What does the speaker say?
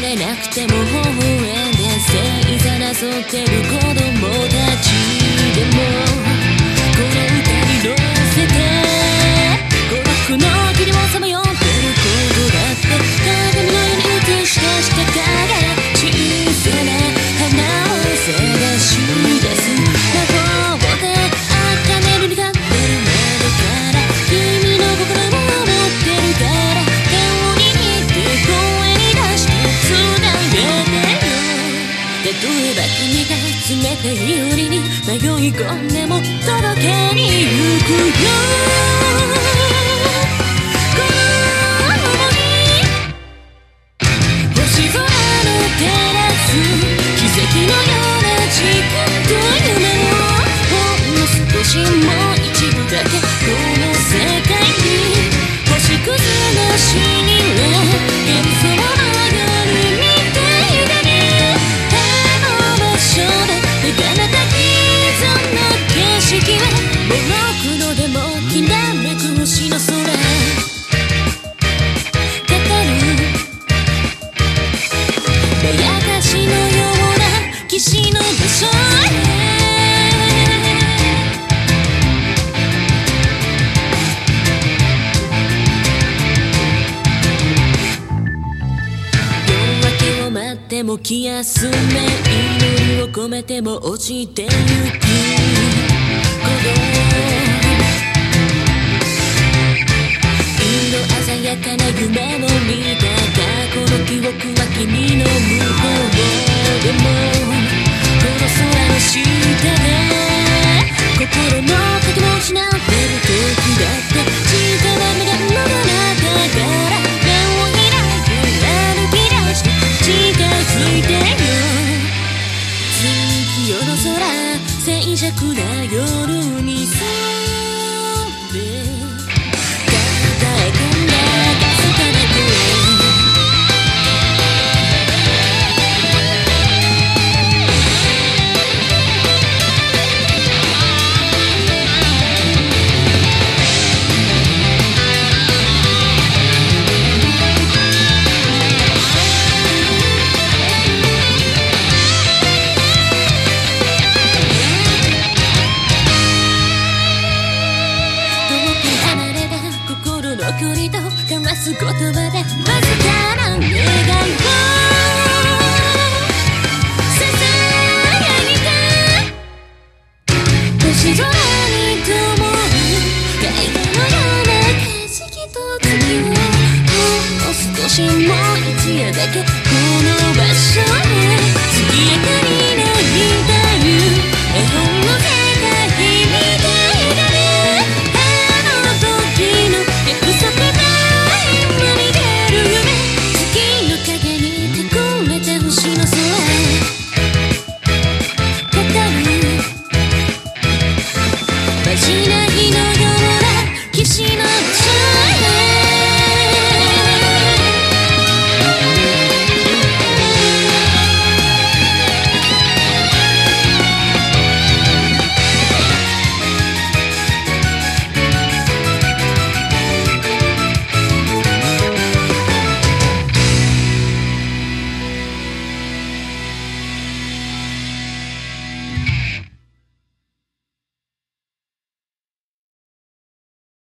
れなくても微笑んで正座なぞってる子供たば君が詰めたよりに迷い込んでも届けに行くよ。も気休め祈りを込めても落ちてゆく。静寂な夜にさこりと交わす言葉でわずかな願いをしも一夜だけこの場所へ月明かりの日しないのような岸の